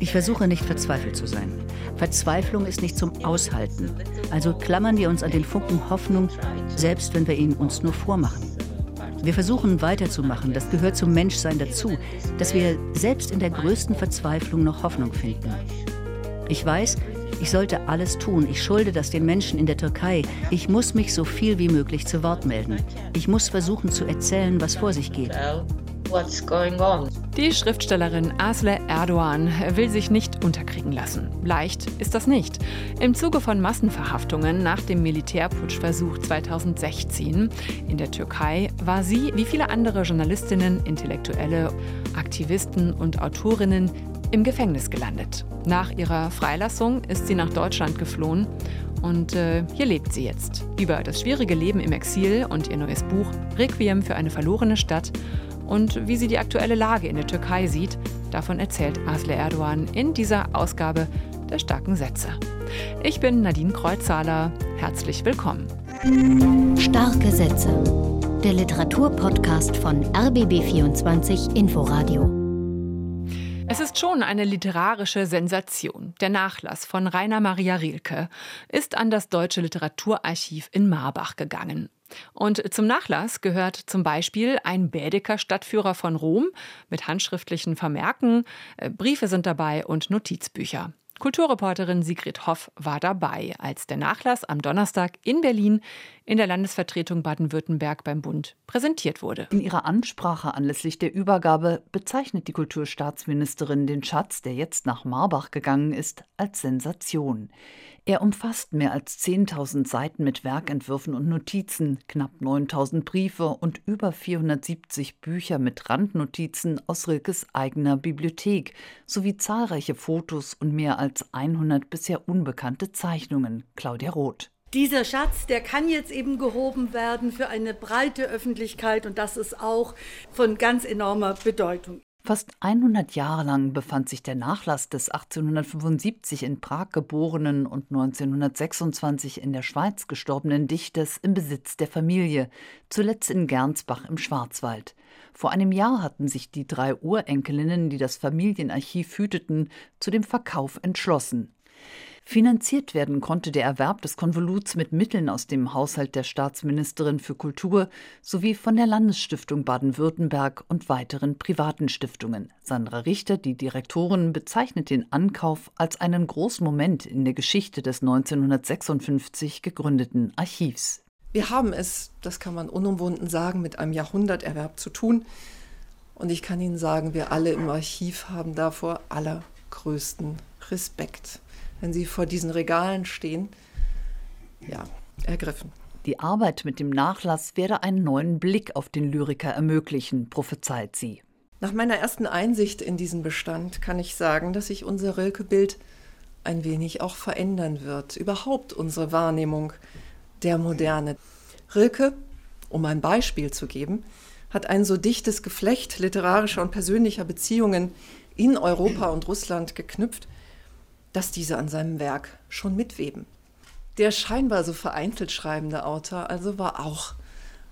Ich versuche nicht verzweifelt zu sein. Verzweiflung ist nicht zum Aushalten. Also klammern wir uns an den Funken Hoffnung, selbst wenn wir ihn uns nur vormachen. Wir versuchen weiterzumachen, das gehört zum Menschsein dazu, dass wir selbst in der größten Verzweiflung noch Hoffnung finden. Ich weiß, ich sollte alles tun. Ich schulde das den Menschen in der Türkei. Ich muss mich so viel wie möglich zu Wort melden. Ich muss versuchen zu erzählen, was vor sich geht what's going on. Die Schriftstellerin Asle Erdogan will sich nicht unterkriegen lassen. Leicht ist das nicht. Im Zuge von Massenverhaftungen nach dem Militärputschversuch 2016 in der Türkei war sie, wie viele andere Journalistinnen, Intellektuelle, Aktivisten und Autorinnen, im Gefängnis gelandet. Nach ihrer Freilassung ist sie nach Deutschland geflohen und äh, hier lebt sie jetzt. Über das schwierige Leben im Exil und ihr neues Buch Requiem für eine verlorene Stadt und wie sie die aktuelle Lage in der Türkei sieht, davon erzählt Asle Erdogan in dieser Ausgabe der starken Sätze. Ich bin Nadine Kreuzzahler. Herzlich willkommen. Starke Sätze. Der Literaturpodcast von RBB24 Inforadio. Es ist schon eine literarische Sensation. Der Nachlass von Rainer Maria Rilke ist an das Deutsche Literaturarchiv in Marbach gegangen. Und zum Nachlass gehört zum Beispiel ein Bädeker Stadtführer von Rom mit handschriftlichen Vermerken, äh, Briefe sind dabei und Notizbücher. Kulturreporterin Sigrid Hoff war dabei, als der Nachlass am Donnerstag in Berlin in der Landesvertretung Baden-Württemberg beim Bund präsentiert wurde. In ihrer Ansprache anlässlich der Übergabe bezeichnet die Kulturstaatsministerin den Schatz, der jetzt nach Marbach gegangen ist, als Sensation. Er umfasst mehr als 10.000 Seiten mit Werkentwürfen und Notizen, knapp 9.000 Briefe und über 470 Bücher mit Randnotizen aus Rilkes eigener Bibliothek sowie zahlreiche Fotos und mehr als 100 bisher unbekannte Zeichnungen. Claudia Roth. Dieser Schatz, der kann jetzt eben gehoben werden für eine breite Öffentlichkeit und das ist auch von ganz enormer Bedeutung. Fast 100 Jahre lang befand sich der Nachlass des 1875 in Prag geborenen und 1926 in der Schweiz gestorbenen Dichters im Besitz der Familie, zuletzt in Gernsbach im Schwarzwald. Vor einem Jahr hatten sich die drei Urenkelinnen, die das Familienarchiv hüteten, zu dem Verkauf entschlossen. Finanziert werden konnte der Erwerb des Konvoluts mit Mitteln aus dem Haushalt der Staatsministerin für Kultur sowie von der Landesstiftung Baden-Württemberg und weiteren privaten Stiftungen. Sandra Richter, die Direktorin, bezeichnet den Ankauf als einen großen Moment in der Geschichte des 1956 gegründeten Archivs. Wir haben es, das kann man unumwunden sagen, mit einem Jahrhunderterwerb zu tun. Und ich kann Ihnen sagen, wir alle im Archiv haben davor allergrößten Respekt wenn sie vor diesen Regalen stehen, ja, ergriffen. Die Arbeit mit dem Nachlass werde einen neuen Blick auf den Lyriker ermöglichen, prophezeit sie. Nach meiner ersten Einsicht in diesen Bestand kann ich sagen, dass sich unser Rilke-Bild ein wenig auch verändern wird. Überhaupt unsere Wahrnehmung der Moderne. Rilke, um ein Beispiel zu geben, hat ein so dichtes Geflecht literarischer und persönlicher Beziehungen in Europa und Russland geknüpft, dass diese an seinem Werk schon mitweben. Der scheinbar so vereinzelt schreibende Autor also war auch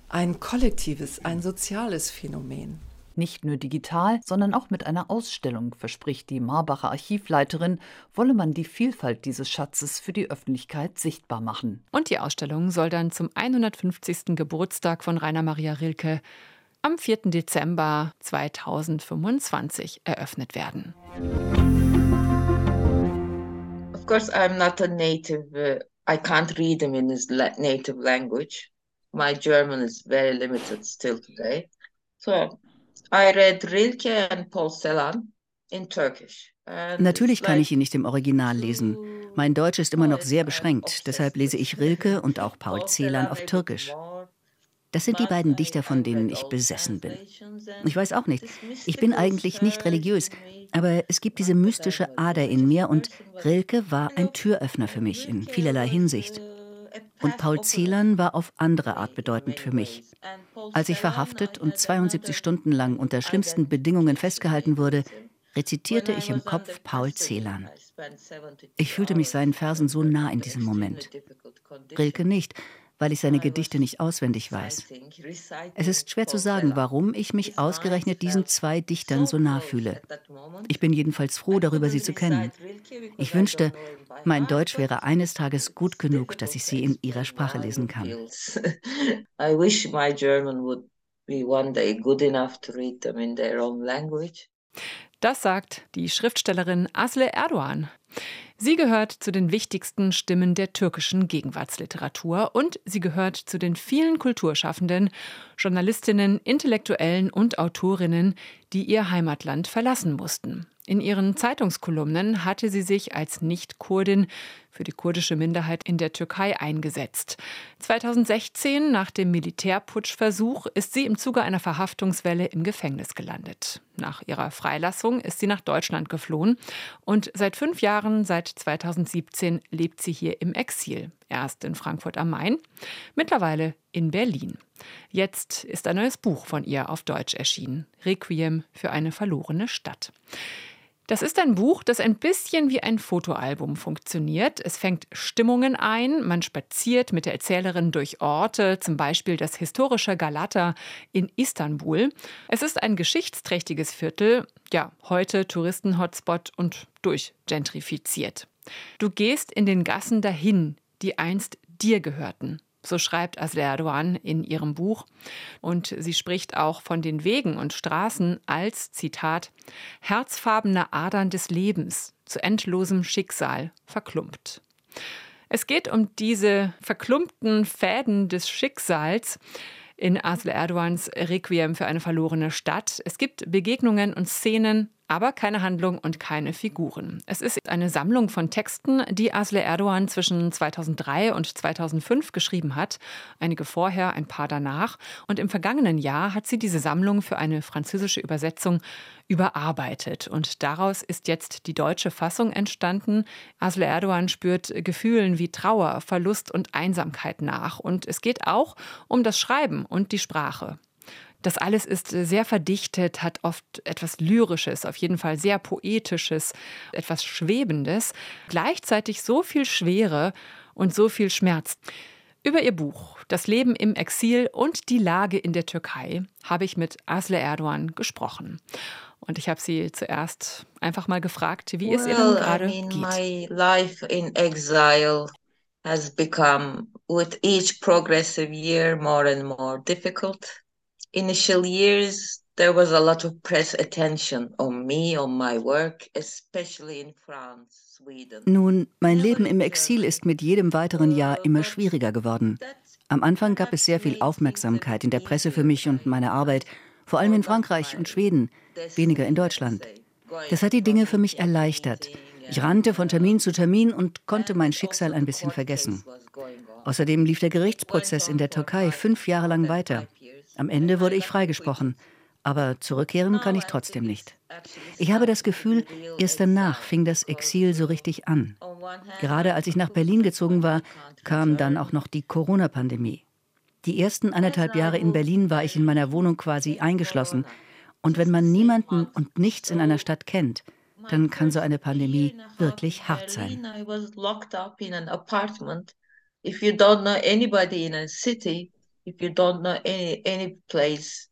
ein kollektives, ein soziales Phänomen. Nicht nur digital, sondern auch mit einer Ausstellung, verspricht die Marbacher Archivleiterin, wolle man die Vielfalt dieses Schatzes für die Öffentlichkeit sichtbar machen. Und die Ausstellung soll dann zum 150. Geburtstag von Rainer Maria Rilke am 4. Dezember 2025 eröffnet werden. Of course, I'm not a native. Uh, I can't read them in his native language. My German is very limited still today. So I read Rilke and Paul Celan in Turkish. Natürlich kann ich ihn nicht im Original lesen. Mein Deutsch ist immer noch sehr beschränkt, deshalb lese ich Rilke und auch Paul Celan auf Türkisch. Das sind die beiden Dichter, von denen ich besessen bin. Ich weiß auch nicht. Ich bin eigentlich nicht religiös, aber es gibt diese mystische Ader in mir und Rilke war ein Türöffner für mich in vielerlei Hinsicht. Und Paul Celan war auf andere Art bedeutend für mich. Als ich verhaftet und 72 Stunden lang unter schlimmsten Bedingungen festgehalten wurde, rezitierte ich im Kopf Paul Celan. Ich fühlte mich seinen Versen so nah in diesem Moment. Rilke nicht, weil ich seine Gedichte nicht auswendig weiß. Es ist schwer zu sagen, warum ich mich ausgerechnet diesen zwei Dichtern so nah fühle. Ich bin jedenfalls froh darüber, sie zu kennen. Ich wünschte, mein Deutsch wäre eines Tages gut genug, dass ich sie in ihrer Sprache lesen kann. I wish my German would be one day good enough to read them in their own language. Das sagt die Schriftstellerin Asle Erdogan. Sie gehört zu den wichtigsten Stimmen der türkischen Gegenwartsliteratur und sie gehört zu den vielen Kulturschaffenden, Journalistinnen, Intellektuellen und Autorinnen, die ihr Heimatland verlassen mussten. In ihren Zeitungskolumnen hatte sie sich als Nicht-Kurdin für die kurdische Minderheit in der Türkei eingesetzt. 2016, nach dem Militärputschversuch, ist sie im Zuge einer Verhaftungswelle im Gefängnis gelandet. Nach ihrer Freilassung ist sie nach Deutschland geflohen und seit fünf Jahren, seit 2017, lebt sie hier im Exil. Erst in Frankfurt am Main, mittlerweile in Berlin. Jetzt ist ein neues Buch von ihr auf Deutsch erschienen: Requiem für eine verlorene Stadt. Das ist ein Buch, das ein bisschen wie ein Fotoalbum funktioniert. Es fängt Stimmungen ein, man spaziert mit der Erzählerin durch Orte, zum Beispiel das historische Galata in Istanbul. Es ist ein geschichtsträchtiges Viertel, ja, heute Touristen-Hotspot und durchgentrifiziert. Du gehst in den Gassen dahin, die einst dir gehörten. So schreibt Asle Erdogan in ihrem Buch. Und sie spricht auch von den Wegen und Straßen als, Zitat, herzfarbene Adern des Lebens, zu endlosem Schicksal verklumpt. Es geht um diese verklumpten Fäden des Schicksals, in Asle Erdogans Requiem für eine verlorene Stadt. Es gibt Begegnungen und Szenen, aber keine Handlung und keine Figuren. Es ist eine Sammlung von Texten, die Asle Erdogan zwischen 2003 und 2005 geschrieben hat, einige vorher, ein paar danach. Und im vergangenen Jahr hat sie diese Sammlung für eine französische Übersetzung überarbeitet. Und daraus ist jetzt die deutsche Fassung entstanden. Asle Erdogan spürt Gefühlen wie Trauer, Verlust und Einsamkeit nach. Und es geht auch um das Schreiben und die Sprache. Das alles ist sehr verdichtet, hat oft etwas Lyrisches, auf jeden Fall sehr Poetisches, etwas Schwebendes, gleichzeitig so viel Schwere und so viel Schmerz. Über ihr Buch Das Leben im Exil und die Lage in der Türkei habe ich mit Asle Erdogan gesprochen. Und ich habe sie zuerst einfach mal gefragt, wie well, es ihr denn gerade I mean, geht. My life in exile has become with each progressive year more and more difficult initial years, there was a lot of press attention on me, on my work, especially in France. Nun, mein Leben im Exil ist mit jedem weiteren Jahr immer schwieriger geworden. Am Anfang gab es sehr viel Aufmerksamkeit in der Presse für mich und meine Arbeit, vor allem in Frankreich und Schweden, weniger in Deutschland. Das hat die Dinge für mich erleichtert. Ich rannte von Termin zu Termin und konnte mein Schicksal ein bisschen vergessen. Außerdem lief der Gerichtsprozess in der Türkei fünf Jahre lang weiter. Am Ende wurde ich freigesprochen, aber zurückkehren kann ich trotzdem nicht. Ich habe das Gefühl, erst danach fing das Exil so richtig an. Gerade als ich nach Berlin gezogen war, kam dann auch noch die Corona-Pandemie. Die ersten anderthalb Jahre in Berlin war ich in meiner Wohnung quasi eingeschlossen. Und wenn man niemanden und nichts in einer Stadt kennt, dann kann so eine Pandemie wirklich hart sein. If you don't know anybody in a city, if you don't know any any place,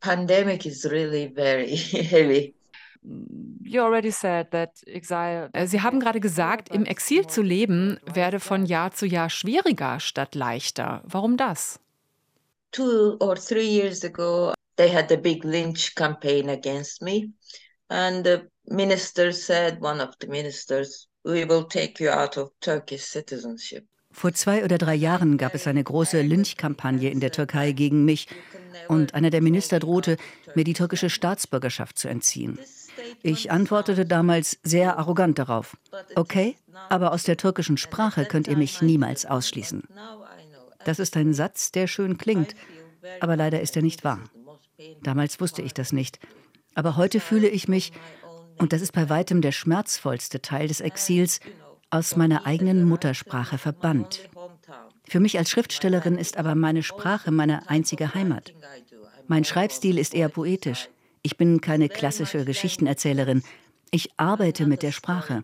pandemic is really very heavy. Mm, you already said that exile. Äh, Sie haben gerade gesagt, im Exil zu leben werde von Jahr zu Jahr schwieriger statt leichter. Warum das? Two or three years ago, they had a big lynch campaign against me, and the minister said, one of the ministers, "We will take you out of Turkish citizenship." Vor zwei oder drei Jahren gab es eine große Lynchkampagne in der Türkei gegen mich und einer der Minister drohte, mir die türkische Staatsbürgerschaft zu entziehen. Ich antwortete damals sehr arrogant darauf. Okay, aber aus der türkischen Sprache könnt ihr mich niemals ausschließen. Das ist ein Satz, der schön klingt, aber leider ist er nicht wahr. Damals wusste ich das nicht. Aber heute fühle ich mich, und das ist bei weitem der schmerzvollste Teil des Exils, aus meiner eigenen Muttersprache verbannt. Für mich als Schriftstellerin ist aber meine Sprache meine einzige Heimat. Mein Schreibstil ist eher poetisch. Ich bin keine klassische Geschichtenerzählerin. Ich arbeite mit der Sprache.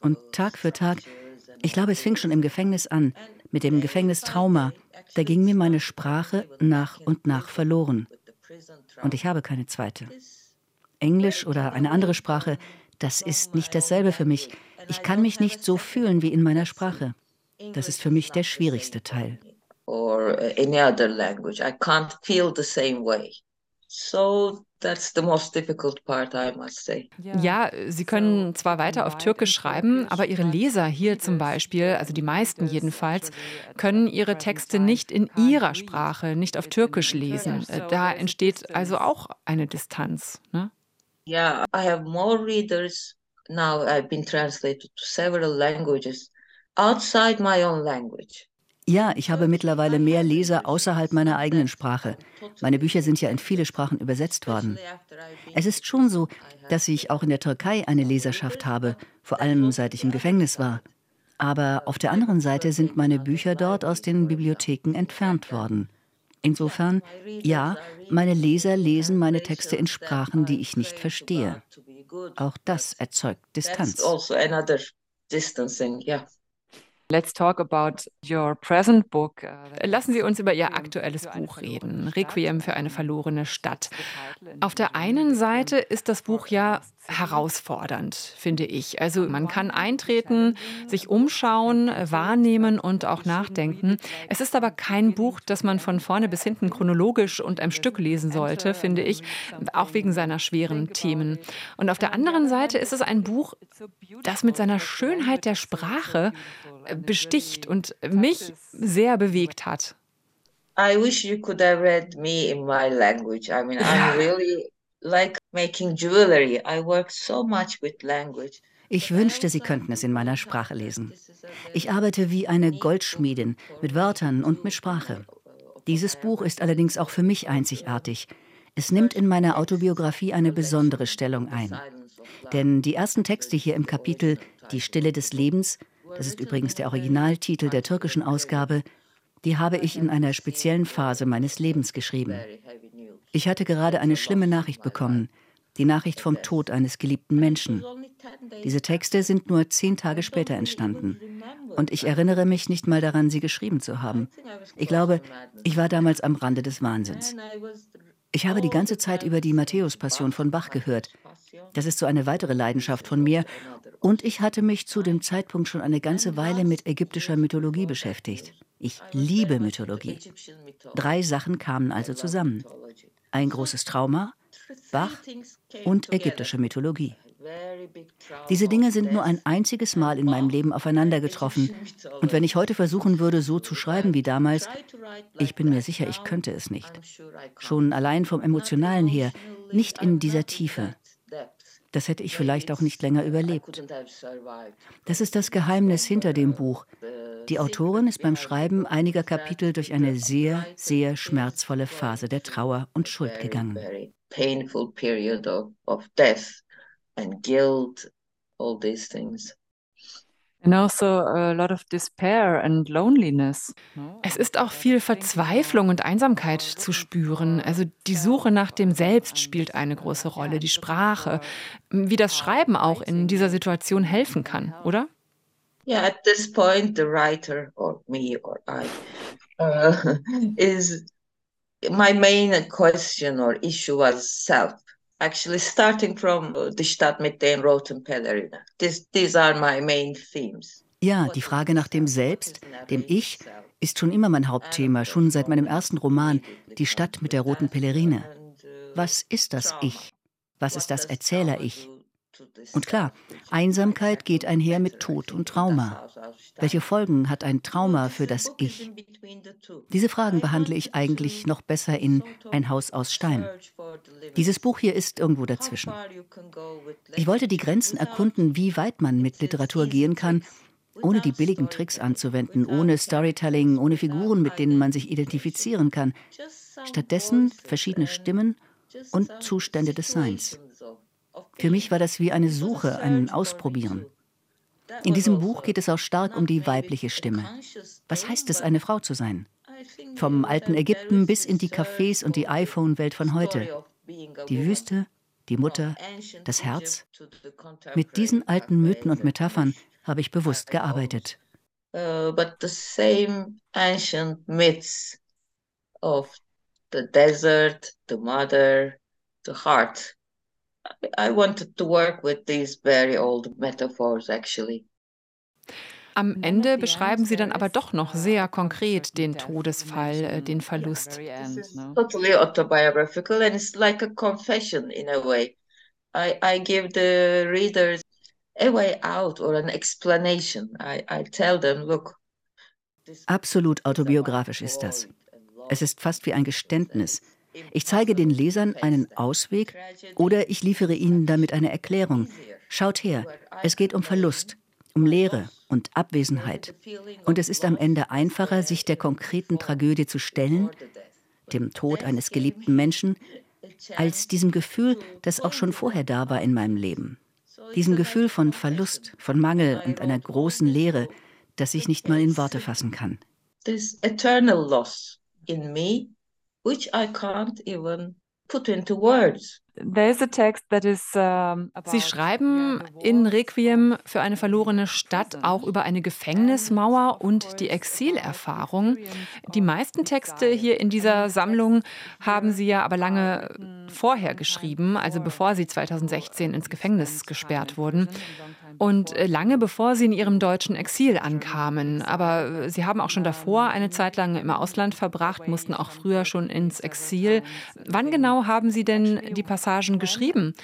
Und Tag für Tag, ich glaube, es fing schon im Gefängnis an, Mit dem Gefängnistrauma, da ging mir meine Sprache nach und nach verloren. Und ich habe keine zweite. Englisch oder eine andere Sprache, das ist nicht dasselbe für mich. Ich kann mich nicht so fühlen wie in meiner Sprache. Das ist für mich der schwierigste Teil. Or any other language. I can't feel the same way. So that's the most difficult part, I must say. Ja, Sie können zwar weiter auf Türkisch schreiben, aber Ihre Leser hier zum Beispiel, also die meisten jedenfalls, können Ihre Texte nicht in ihrer Sprache, nicht auf Türkisch lesen. Da entsteht also auch eine Distanz. Ne? Yeah, I have more readers now. I've been translated to several languages outside my own language. Ja, ich habe mittlerweile mehr Leser außerhalb meiner eigenen Sprache. Meine Bücher sind ja in viele Sprachen übersetzt worden. Es ist schon so, dass ich auch in der Türkei eine Leserschaft habe, vor allem seit ich im Gefängnis war. Aber auf der anderen Seite sind meine Bücher dort aus den Bibliotheken entfernt worden. Insofern, ja, meine Leser lesen meine Texte in Sprachen, die ich nicht verstehe. Auch das erzeugt Distanz. Also distancing, yeah. Let's talk about your present book. Lassen Sie uns über Ihr aktuelles Buch reden, Requiem für eine verlorene Stadt. Auf der einen Seite ist das Buch ja herausfordernd, finde ich. Also man kann eintreten, sich umschauen, wahrnehmen und auch nachdenken. Es ist aber kein Buch, das man von vorne bis hinten chronologisch und am Stück lesen sollte, finde ich, auch wegen seiner schweren Themen. Und auf der anderen Seite ist es ein Buch, das mit seiner Schönheit der Sprache besticht und mich sehr bewegt hat. I wish you could have read me in my language. I mean, I'm really like making jewelry. I work so much with language. Ich wünschte, Sie könnten es in meiner Sprache lesen. Ich arbeite wie eine Goldschmiedin mit Wörtern und mit Sprache. Dieses Buch ist allerdings auch für mich einzigartig. Es nimmt in meiner Autobiografie eine besondere Stellung ein. Denn die ersten Texte hier im Kapitel Die Stille des Lebens, das ist übrigens der Originaltitel der türkischen Ausgabe, die habe ich in einer speziellen Phase meines Lebens geschrieben. Ich hatte gerade eine schlimme Nachricht bekommen, die Nachricht vom Tod eines geliebten Menschen. Diese Texte sind nur zehn Tage später entstanden. Und ich erinnere mich nicht mal daran, sie geschrieben zu haben. Ich glaube, ich war damals am Rande des Wahnsinns. Ich habe die ganze Zeit über die Matthäus-Passion von Bach gehört. Das ist so eine weitere Leidenschaft von mir. Und ich hatte mich zu dem Zeitpunkt schon eine ganze Weile mit ägyptischer Mythologie beschäftigt. Ich liebe Mythologie. Drei Sachen kamen also zusammen ein großes Trauma, Bach und ägyptische Mythologie. Diese Dinge sind nur ein einziges Mal in meinem Leben aufeinander getroffen. Und wenn ich heute versuchen würde, so zu schreiben wie damals, ich bin mir sicher, ich könnte es nicht. Schon allein vom emotionalen her, nicht in dieser Tiefe. Das hätte ich vielleicht auch nicht länger überlebt. Das ist das Geheimnis hinter dem Buch. Die Autorin ist beim Schreiben einiger Kapitel durch eine sehr, sehr schmerzvolle Phase der Trauer und Schuld gegangen. Painful period of, of death and guilt, all these things. Es ist auch viel Verzweiflung und Einsamkeit zu spüren. Also die Suche nach dem Selbst spielt eine große Rolle, die Sprache, wie das Schreiben auch in dieser Situation helfen kann, oder? Yeah, at this point, the writer or me or I uh, is my main question or issue was self. Actually, starting from die Stadt mit den roten Pellerinen. This, these are my main themes. Ja, die Frage nach dem Selbst, dem Ich, ist schon immer mein Hauptthema, schon seit meinem ersten Roman, Die Stadt mit der roten Pellerine. Was ist das Ich? Was ist das Erzähler-Ich? Und klar, Einsamkeit geht einher mit Tod und Trauma. Welche Folgen hat ein Trauma für das Ich? Diese Fragen behandle ich eigentlich noch besser in Ein Haus aus Stein. Dieses Buch hier ist irgendwo dazwischen. Ich wollte die Grenzen erkunden, wie weit man mit Literatur gehen kann, ohne die billigen Tricks anzuwenden, ohne Storytelling, ohne Figuren, mit denen man sich identifizieren kann. Stattdessen verschiedene Stimmen und Zustände des Seins. Für mich war das wie eine Suche, ein Ausprobieren. In diesem Buch geht es auch stark um die weibliche Stimme. Was heißt es, eine Frau zu sein? Vom alten Ägypten bis in die Cafés und die iPhone-Welt von heute. Die Wüste, die Mutter, das Herz. Mit diesen alten Mythen und Metaphern habe ich bewusst gearbeitet. uh, but the same ancient myths of the desert, the mother, the heart. I wanted to work with these very old metaphors actually. Am Ende beschreiben Sie dann aber doch noch sehr konkret den Todesfall, äh, den Verlust. Totally autobiographical and it's like a confession in a way. I, I give the readers a way out or an explanation. I, I tell them, look. Absolut autobiografisch ist das. Es ist fast wie ein Geständnis. Ich zeige den Lesern einen Ausweg oder ich liefere ihnen damit eine Erklärung. Schaut her, es geht um Verlust, um Leere und Abwesenheit. Und es ist am Ende einfacher, sich der konkreten Tragödie zu stellen, dem Tod eines geliebten Menschen, als diesem Gefühl, das auch schon vorher da war in meinem Leben. Diesem Gefühl von Verlust, von Mangel und einer großen Leere, das ich nicht mal in Worte fassen kann. This eternal loss in me, which I can't even put into words. Sie schreiben in Requiem für eine verlorene Stadt auch über eine Gefängnismauer und die Exilerfahrung. Die meisten Texte hier in dieser Sammlung haben Sie ja aber lange vorher geschrieben, also bevor Sie 2016 ins Gefängnis gesperrt wurden und äh, lange bevor Sie in Ihrem deutschen Exil ankamen. Aber äh, Sie haben auch schon davor eine Zeit lang im Ausland verbracht, mussten auch früher schon ins Exil. Wann genau haben Sie denn die Passagen geschrieben,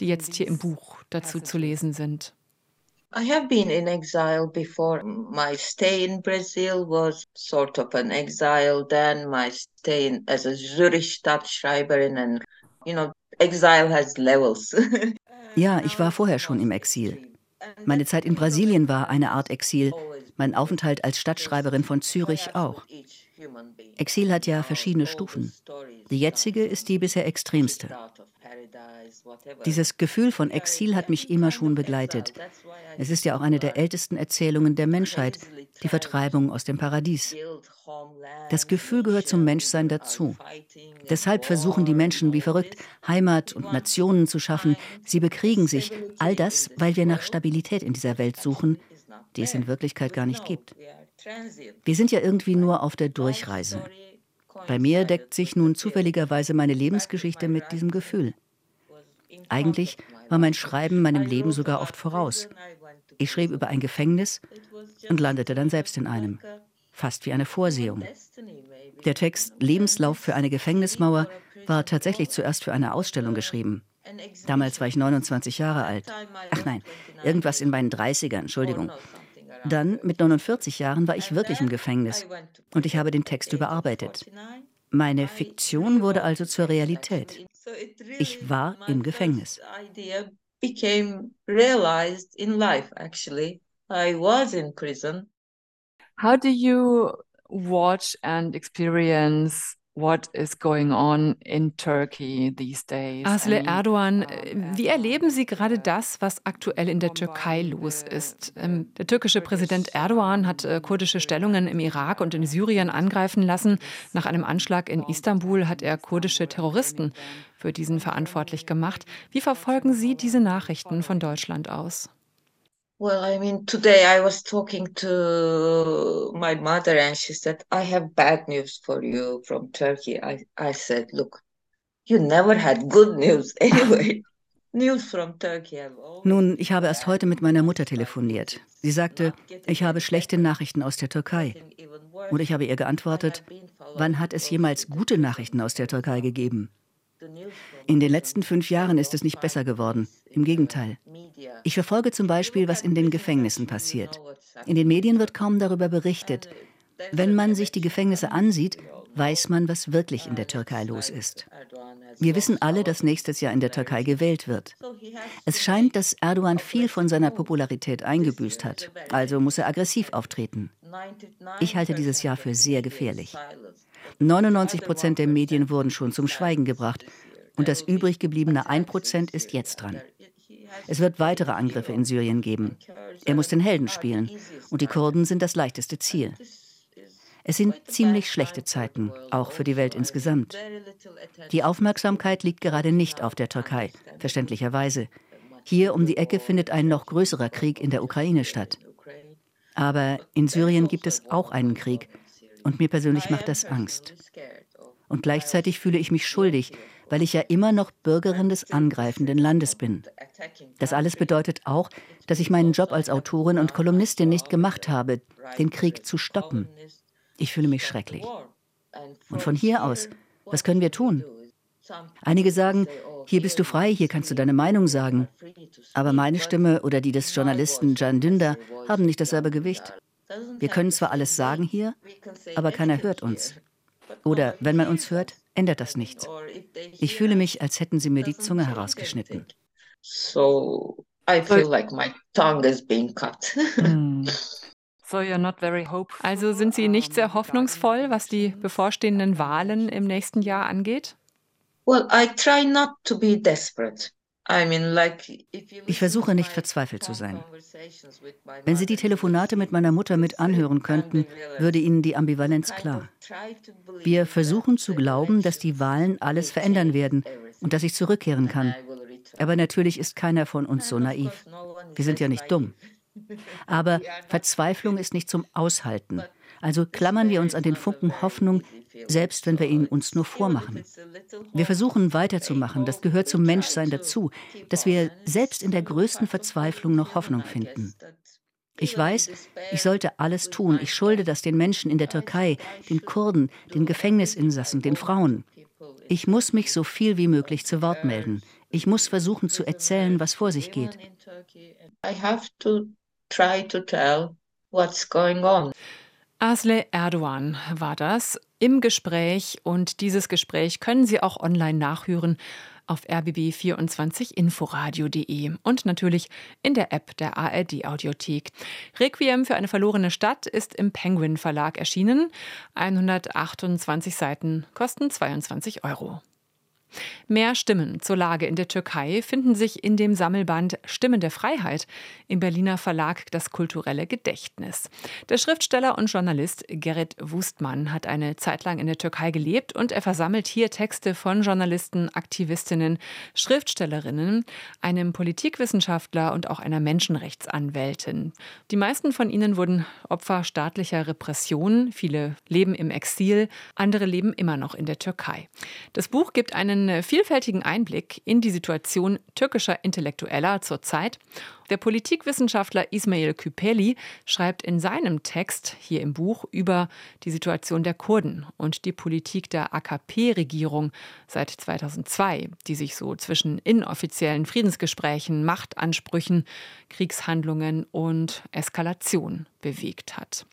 die jetzt hier im Buch dazu zu lesen sind? I have been in exile before. My stay in Brazil was sort of an exile. Then my stay in, as a Zurich Stadtschreiberin and, you know, exile has levels. ja, ich war vorher schon im Exil. Meine Zeit in Brasilien war eine Art Exil, mein Aufenthalt als Stadtschreiberin von Zürich auch. Exil hat ja verschiedene Stufen. Die jetzige ist die bisher extremste. Dieses Gefühl von Exil hat mich immer schon begleitet. Es ist ja auch eine der ältesten Erzählungen der Menschheit, die Vertreibung aus dem Paradies. Das Gefühl gehört zum Menschsein dazu. Deshalb versuchen die Menschen wie verrückt, Heimat und Nationen zu schaffen. Sie bekriegen sich. All das, weil wir nach Stabilität in dieser Welt suchen, die es in Wirklichkeit gar nicht gibt. Wir sind ja irgendwie nur auf der Durchreise. Bei mir deckt sich nun zufälligerweise meine Lebensgeschichte mit diesem Gefühl. Eigentlich war mein Schreiben meinem Leben sogar oft voraus. Ich schrieb über ein Gefängnis und landete dann selbst in einem. Fast wie eine Vorsehung. Der Text Lebenslauf für eine Gefängnismauer war tatsächlich zuerst für eine Ausstellung geschrieben. Damals war ich 29 Jahre alt. Ach nein, irgendwas in meinen 30ern, Entschuldigung. Dann, mit 49 Jahren, war ich wirklich im Gefängnis und ich habe den Text überarbeitet. Meine Fiktion wurde also zur Realität. Ich war im Gefängnis. How do you watch and experience what is going on in Turkey these days? Asle Erdogan, uh, wie erleben Sie gerade das, was aktuell in der Türkei los ist? Ähm, der türkische Präsident Erdogan hat äh, kurdische Stellungen im Irak und in Syrien angreifen lassen. Nach einem Anschlag in Istanbul hat er kurdische Terroristen für diesen verantwortlich gemacht. Wie verfolgen Sie diese Nachrichten von Deutschland aus? Well, I mean, today I was talking to my mother and she said, I have bad news for you from Turkey. I, I said, Look, you never had good news anyway. News from Turkey. Nun, ich habe erst heute mit meiner Mutter telefoniert. Sie sagte, ich habe schlechte Nachrichten aus der Türkei. Und ich habe ihr geantwortet, wann hat es jemals gute Nachrichten aus der Türkei gegeben? In den letzten fünf Jahren ist es nicht besser geworden. Im Gegenteil. Ich verfolge zum Beispiel, was in den Gefängnissen passiert. In den Medien wird kaum darüber berichtet. Wenn man sich die Gefängnisse ansieht, weiß man, was wirklich in der Türkei los ist. Wir wissen alle, dass nächstes Jahr in der Türkei gewählt wird. Es scheint, dass Erdogan viel von seiner Popularität eingebüßt hat, also muss er aggressiv auftreten. Ich halte dieses Jahr für sehr gefährlich. 99 Prozent der Medien wurden schon zum Schweigen gebracht und das übrig gebliebene 1 Prozent ist jetzt dran. Es wird weitere Angriffe in Syrien geben. Er muss den Helden spielen und die Kurden sind das leichteste Ziel. Es sind ziemlich schlechte Zeiten, auch für die Welt insgesamt. Die Aufmerksamkeit liegt gerade nicht auf der Türkei, verständlicherweise. Hier um die Ecke findet ein noch größerer Krieg in der Ukraine statt. Aber in Syrien gibt es auch einen Krieg. Und mir persönlich macht das Angst. Und gleichzeitig fühle ich mich schuldig, weil ich ja immer noch Bürgerin des angreifenden Landes bin. Das alles bedeutet auch, dass ich meinen Job als Autorin und Kolumnistin nicht gemacht habe, den Krieg zu stoppen. Ich fühle mich schrecklich. Und von hier aus, was können wir tun? Einige sagen, hier bist du frei, hier kannst du deine Meinung sagen. Aber meine Stimme oder die des Journalisten Jan Dünder haben nicht dasselbe Gewicht. Wir können zwar alles sagen hier, aber keiner hört uns. Oder wenn man uns hört, ändert das nichts. Ich fühle mich, als hätten sie mir die Zunge herausgeschnitten. So I feel like my tongue is being cut. Hm. Also sind Sie nicht sehr hoffnungsvoll, was die bevorstehenden Wahlen im nächsten Jahr angeht? Ich versuche nicht verzweifelt zu sein. Wenn Sie die Telefonate mit meiner Mutter mit anhören könnten, würde Ihnen die Ambivalenz klar. Wir versuchen zu glauben, dass die Wahlen alles verändern werden und dass ich zurückkehren kann. Aber natürlich ist keiner von uns so naiv. Wir sind ja nicht dumm. Aber Verzweiflung ist nicht zum Aushalten. Also klammern wir uns an den Funken Hoffnung, selbst wenn wir ihn uns nur vormachen. Wir versuchen weiterzumachen, das gehört zum Menschsein dazu, dass wir selbst in der größten Verzweiflung noch Hoffnung finden. Ich weiß, ich sollte alles tun. Ich schulde das den Menschen in der Türkei, den Kurden, den Gefängnisinsassen, den Frauen. Ich muss mich so viel wie möglich zu Wort melden. Ich muss versuchen zu erzählen, was vor sich geht. I have to try to tell what's going on. Asle Erdogan war das im Gespräch und dieses Gespräch können Sie auch online nachhören auf rbb24inforadio.de und natürlich in der App der ARD Audiothek. Requiem für eine verlorene Stadt ist im Penguin Verlag erschienen. 128 Seiten kosten 22 Euro. Mehr Stimmen zur Lage in der Türkei finden sich in dem Sammelband Stimmen der Freiheit im Berliner Verlag Das kulturelle Gedächtnis. Der Schriftsteller und Journalist Gerrit Wustmann hat eine Zeit lang in der Türkei gelebt und er versammelt hier Texte von Journalisten, Aktivistinnen, Schriftstellerinnen, einem Politikwissenschaftler und auch einer Menschenrechtsanwältin. Die meisten von ihnen wurden Opfer staatlicher Repressionen, viele leben im Exil, andere leben immer noch in der Türkei. Das Buch gibt einen einen vielfältigen Einblick in die Situation türkischer Intellektueller zur Zeit. Der Politikwissenschaftler Ismail Küpeli schreibt in seinem Text hier im Buch über die Situation der Kurden und die Politik der AKP-Regierung seit 2002, die sich so zwischen inoffiziellen Friedensgesprächen, Machtansprüchen, Kriegshandlungen und Eskalation bewegt hat.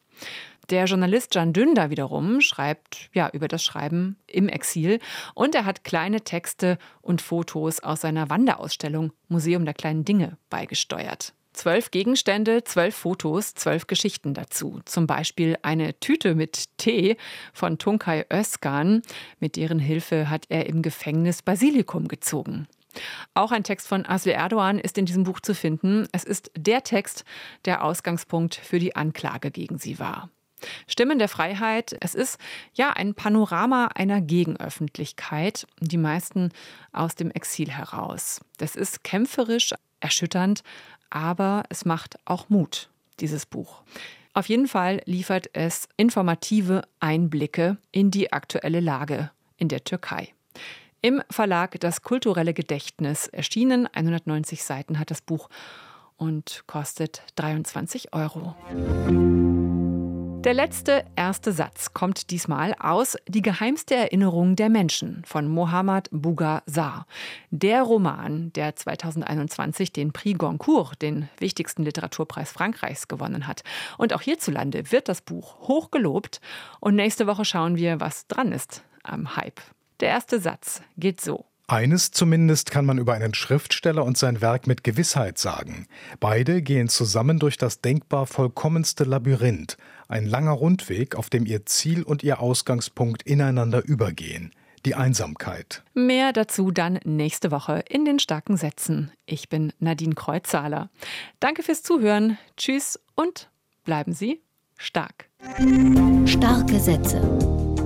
Der Journalist Can Dündar wiederum schreibt ja über das Schreiben im Exil und er hat kleine Texte und Fotos aus seiner Wanderausstellung Museum der kleinen Dinge beigesteuert. Zwölf Gegenstände, zwölf Fotos, zwölf Geschichten dazu. Zum Beispiel eine Tüte mit Tee von Tunkay Özkan. Mit deren Hilfe hat er im Gefängnis Basilikum gezogen. Auch ein Text von Asli Erdogan ist in diesem Buch zu finden. Es ist der Text, der Ausgangspunkt für die Anklage gegen sie war. Stimmen der Freiheit, es ist ja ein Panorama einer Gegenöffentlichkeit, die meisten aus dem Exil heraus. Das ist kämpferisch, erschütternd, aber es macht auch Mut, dieses Buch. Auf jeden Fall liefert es informative Einblicke in die aktuelle Lage in der Türkei. Im Verlag Das kulturelle Gedächtnis erschienen, 190 Seiten hat das Buch und kostet 23 Euro. Der letzte erste Satz kommt diesmal aus Die geheimste Erinnerung der Menschen von Mohammad Bouga Sarr. Der Roman, der 2021 den Prix Goncourt, den wichtigsten Literaturpreis Frankreichs, gewonnen hat. Und auch hierzulande wird das Buch hoch gelobt. Und nächste Woche schauen wir, was dran ist am Hype. Der erste Satz geht so. Eines zumindest kann man über einen Schriftsteller und sein Werk mit Gewissheit sagen. Beide gehen zusammen durch das denkbar vollkommenste Labyrinth, ein langer Rundweg, auf dem ihr Ziel und ihr Ausgangspunkt ineinander übergehen. Die Einsamkeit. Mehr dazu dann nächste Woche in den starken Sätzen. Ich bin Nadine Kreuzzahler. Danke fürs Zuhören. Tschüss und bleiben Sie stark. Starke Sätze